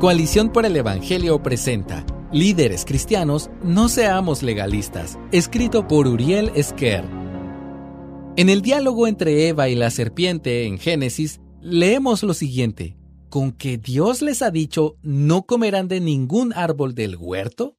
Coalición por el Evangelio presenta Líderes Cristianos, no seamos legalistas, escrito por Uriel Esquer. En el diálogo entre Eva y la serpiente en Génesis, leemos lo siguiente. ¿Con que Dios les ha dicho no comerán de ningún árbol del huerto?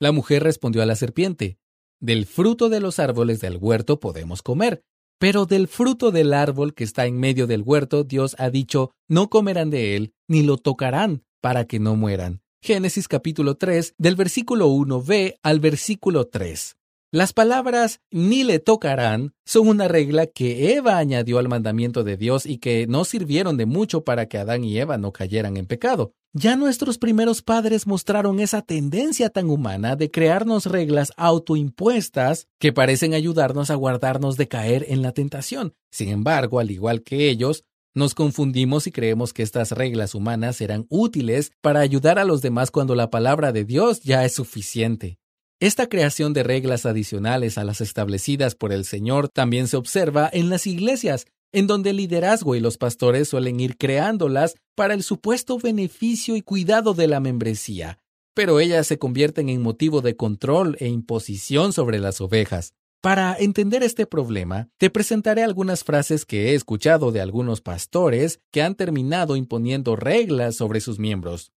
La mujer respondió a la serpiente, Del fruto de los árboles del huerto podemos comer, pero del fruto del árbol que está en medio del huerto Dios ha dicho no comerán de él, ni lo tocarán, para que no mueran. Génesis capítulo 3, del versículo 1b al versículo 3. Las palabras ni le tocarán son una regla que Eva añadió al mandamiento de Dios y que no sirvieron de mucho para que Adán y Eva no cayeran en pecado. Ya nuestros primeros padres mostraron esa tendencia tan humana de crearnos reglas autoimpuestas que parecen ayudarnos a guardarnos de caer en la tentación. Sin embargo, al igual que ellos, nos confundimos y creemos que estas reglas humanas serán útiles para ayudar a los demás cuando la palabra de Dios ya es suficiente. Esta creación de reglas adicionales a las establecidas por el Señor también se observa en las iglesias, en donde el liderazgo y los pastores suelen ir creándolas para el supuesto beneficio y cuidado de la membresía, pero ellas se convierten en motivo de control e imposición sobre las ovejas. Para entender este problema, te presentaré algunas frases que he escuchado de algunos pastores que han terminado imponiendo reglas sobre sus miembros.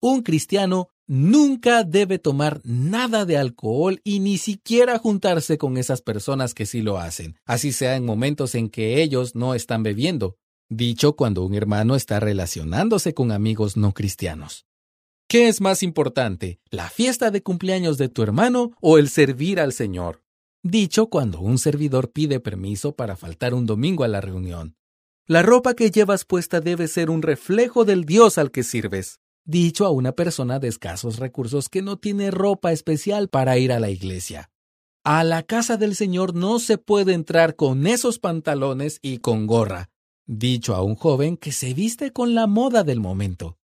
Un cristiano nunca debe tomar nada de alcohol y ni siquiera juntarse con esas personas que sí lo hacen, así sea en momentos en que ellos no están bebiendo, dicho cuando un hermano está relacionándose con amigos no cristianos. ¿Qué es más importante, la fiesta de cumpleaños de tu hermano o el servir al Señor? Dicho cuando un servidor pide permiso para faltar un domingo a la reunión. La ropa que llevas puesta debe ser un reflejo del Dios al que sirves, dicho a una persona de escasos recursos que no tiene ropa especial para ir a la iglesia. A la casa del Señor no se puede entrar con esos pantalones y con gorra, dicho a un joven que se viste con la moda del momento.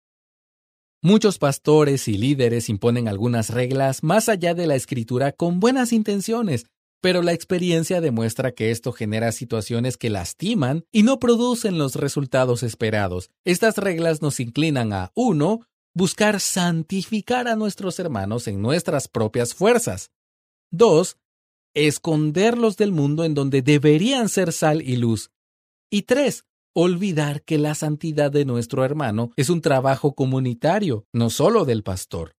Muchos pastores y líderes imponen algunas reglas más allá de la escritura con buenas intenciones, pero la experiencia demuestra que esto genera situaciones que lastiman y no producen los resultados esperados. Estas reglas nos inclinan a 1. Buscar santificar a nuestros hermanos en nuestras propias fuerzas. 2. Esconderlos del mundo en donde deberían ser sal y luz. Y 3. Olvidar que la santidad de nuestro hermano es un trabajo comunitario, no solo del pastor.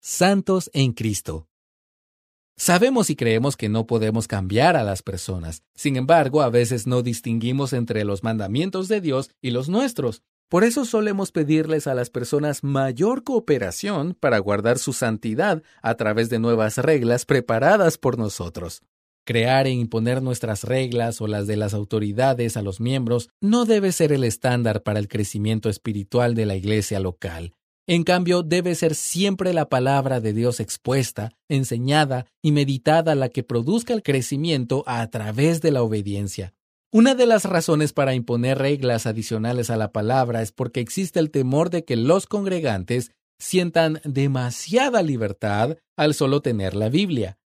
Santos en Cristo. Sabemos y creemos que no podemos cambiar a las personas. Sin embargo, a veces no distinguimos entre los mandamientos de Dios y los nuestros. Por eso solemos pedirles a las personas mayor cooperación para guardar su santidad a través de nuevas reglas preparadas por nosotros. Crear e imponer nuestras reglas o las de las autoridades a los miembros no debe ser el estándar para el crecimiento espiritual de la iglesia local. En cambio, debe ser siempre la palabra de Dios expuesta, enseñada y meditada la que produzca el crecimiento a través de la obediencia. Una de las razones para imponer reglas adicionales a la palabra es porque existe el temor de que los congregantes sientan demasiada libertad al solo tener la Biblia.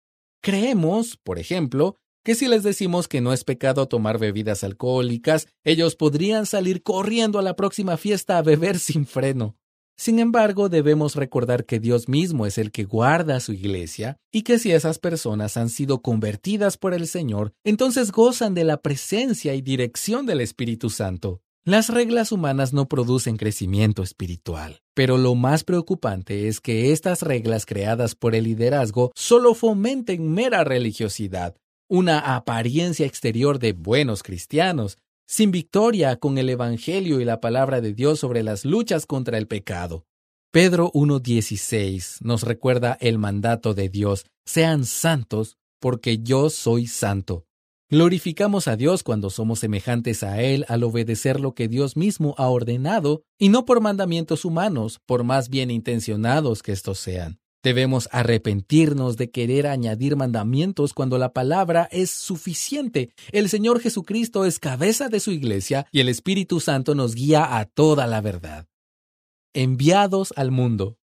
Creemos, por ejemplo, que si les decimos que no es pecado tomar bebidas alcohólicas, ellos podrían salir corriendo a la próxima fiesta a beber sin freno. Sin embargo, debemos recordar que Dios mismo es el que guarda su iglesia y que si esas personas han sido convertidas por el Señor, entonces gozan de la presencia y dirección del Espíritu Santo. Las reglas humanas no producen crecimiento espiritual, pero lo más preocupante es que estas reglas creadas por el liderazgo solo fomenten mera religiosidad, una apariencia exterior de buenos cristianos, sin victoria con el Evangelio y la palabra de Dios sobre las luchas contra el pecado. Pedro 1.16 nos recuerda el mandato de Dios, sean santos porque yo soy santo. Glorificamos a Dios cuando somos semejantes a Él al obedecer lo que Dios mismo ha ordenado, y no por mandamientos humanos, por más bien intencionados que estos sean. Debemos arrepentirnos de querer añadir mandamientos cuando la palabra es suficiente. El Señor Jesucristo es cabeza de su iglesia y el Espíritu Santo nos guía a toda la verdad. Enviados al mundo.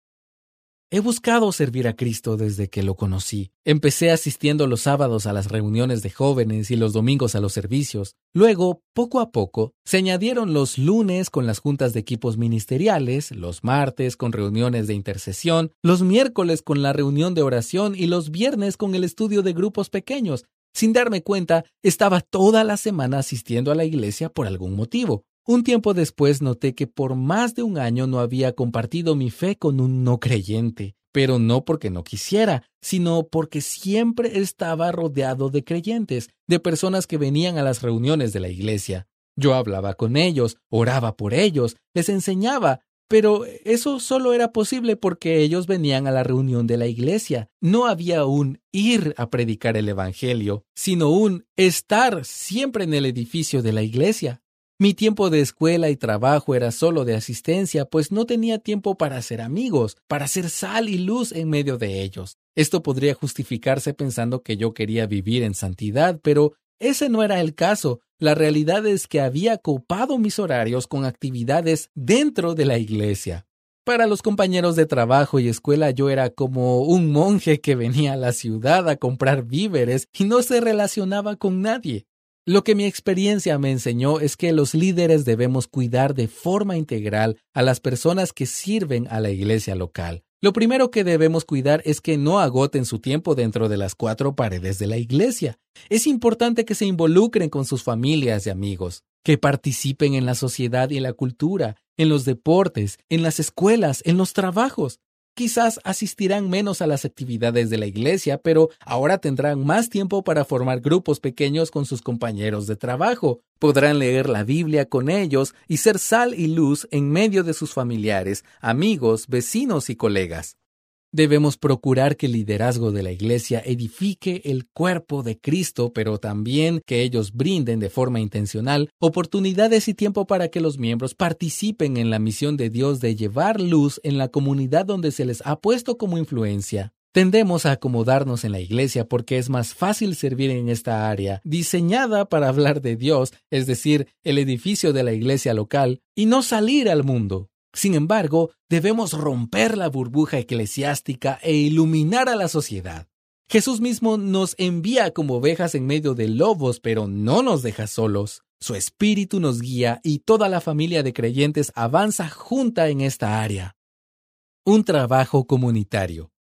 He buscado servir a Cristo desde que lo conocí. Empecé asistiendo los sábados a las reuniones de jóvenes y los domingos a los servicios. Luego, poco a poco, se añadieron los lunes con las juntas de equipos ministeriales, los martes con reuniones de intercesión, los miércoles con la reunión de oración y los viernes con el estudio de grupos pequeños. Sin darme cuenta, estaba toda la semana asistiendo a la iglesia por algún motivo. Un tiempo después noté que por más de un año no había compartido mi fe con un no creyente, pero no porque no quisiera, sino porque siempre estaba rodeado de creyentes, de personas que venían a las reuniones de la iglesia. Yo hablaba con ellos, oraba por ellos, les enseñaba, pero eso solo era posible porque ellos venían a la reunión de la iglesia. No había un ir a predicar el Evangelio, sino un estar siempre en el edificio de la iglesia. Mi tiempo de escuela y trabajo era solo de asistencia, pues no tenía tiempo para hacer amigos, para hacer sal y luz en medio de ellos. Esto podría justificarse pensando que yo quería vivir en santidad, pero ese no era el caso. La realidad es que había copado mis horarios con actividades dentro de la iglesia. Para los compañeros de trabajo y escuela yo era como un monje que venía a la ciudad a comprar víveres y no se relacionaba con nadie. Lo que mi experiencia me enseñó es que los líderes debemos cuidar de forma integral a las personas que sirven a la iglesia local. Lo primero que debemos cuidar es que no agoten su tiempo dentro de las cuatro paredes de la iglesia. Es importante que se involucren con sus familias y amigos, que participen en la sociedad y la cultura, en los deportes, en las escuelas, en los trabajos. Quizás asistirán menos a las actividades de la iglesia, pero ahora tendrán más tiempo para formar grupos pequeños con sus compañeros de trabajo. Podrán leer la Biblia con ellos y ser sal y luz en medio de sus familiares, amigos, vecinos y colegas. Debemos procurar que el liderazgo de la Iglesia edifique el cuerpo de Cristo, pero también que ellos brinden de forma intencional oportunidades y tiempo para que los miembros participen en la misión de Dios de llevar luz en la comunidad donde se les ha puesto como influencia. Tendemos a acomodarnos en la iglesia porque es más fácil servir en esta área, diseñada para hablar de Dios, es decir, el edificio de la iglesia local, y no salir al mundo. Sin embargo, debemos romper la burbuja eclesiástica e iluminar a la sociedad. Jesús mismo nos envía como ovejas en medio de lobos, pero no nos deja solos. Su espíritu nos guía y toda la familia de creyentes avanza junta en esta área. Un trabajo comunitario.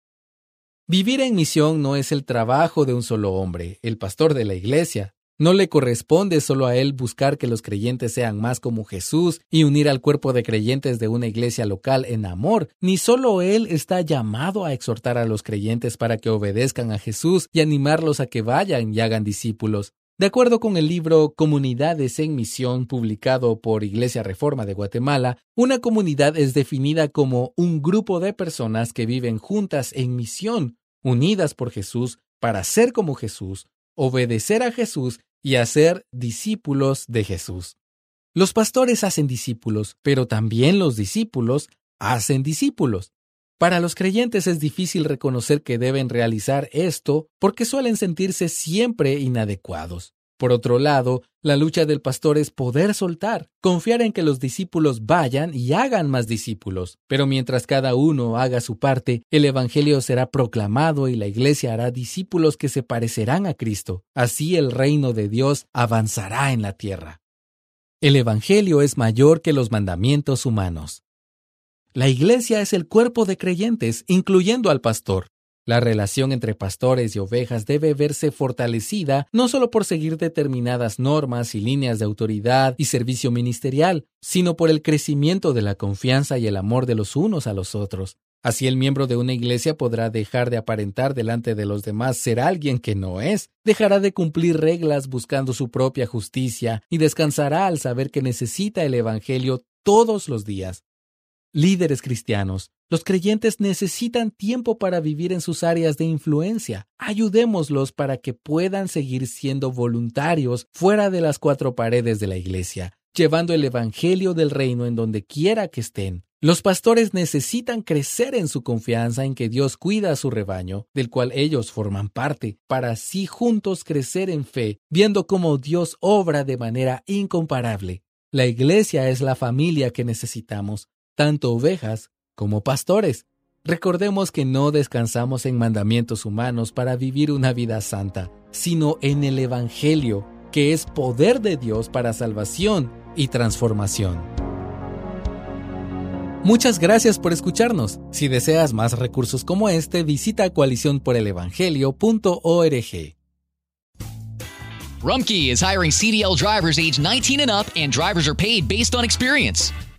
Vivir en misión no es el trabajo de un solo hombre, el pastor de la iglesia, no le corresponde solo a él buscar que los creyentes sean más como Jesús y unir al cuerpo de creyentes de una iglesia local en amor, ni solo él está llamado a exhortar a los creyentes para que obedezcan a Jesús y animarlos a que vayan y hagan discípulos. De acuerdo con el libro Comunidades en Misión publicado por Iglesia Reforma de Guatemala, una comunidad es definida como un grupo de personas que viven juntas en misión, unidas por Jesús para ser como Jesús, obedecer a Jesús y hacer discípulos de Jesús. Los pastores hacen discípulos, pero también los discípulos hacen discípulos. Para los creyentes es difícil reconocer que deben realizar esto porque suelen sentirse siempre inadecuados. Por otro lado, la lucha del pastor es poder soltar, confiar en que los discípulos vayan y hagan más discípulos. Pero mientras cada uno haga su parte, el Evangelio será proclamado y la Iglesia hará discípulos que se parecerán a Cristo. Así el reino de Dios avanzará en la tierra. El Evangelio es mayor que los mandamientos humanos. La Iglesia es el cuerpo de creyentes, incluyendo al pastor. La relación entre pastores y ovejas debe verse fortalecida no solo por seguir determinadas normas y líneas de autoridad y servicio ministerial, sino por el crecimiento de la confianza y el amor de los unos a los otros. Así el miembro de una iglesia podrá dejar de aparentar delante de los demás ser alguien que no es, dejará de cumplir reglas buscando su propia justicia y descansará al saber que necesita el Evangelio todos los días. Líderes cristianos, los creyentes necesitan tiempo para vivir en sus áreas de influencia. Ayudémoslos para que puedan seguir siendo voluntarios fuera de las cuatro paredes de la iglesia, llevando el Evangelio del reino en donde quiera que estén. Los pastores necesitan crecer en su confianza en que Dios cuida a su rebaño, del cual ellos forman parte, para así juntos crecer en fe, viendo cómo Dios obra de manera incomparable. La iglesia es la familia que necesitamos, tanto ovejas como pastores. Recordemos que no descansamos en mandamientos humanos para vivir una vida santa, sino en el Evangelio, que es poder de Dios para salvación y transformación. Muchas gracias por escucharnos. Si deseas más recursos como este, visita coaliciónporelevangelio.org. Rumkey is hiring CDL drivers age 19 and up, and drivers are paid based on experience.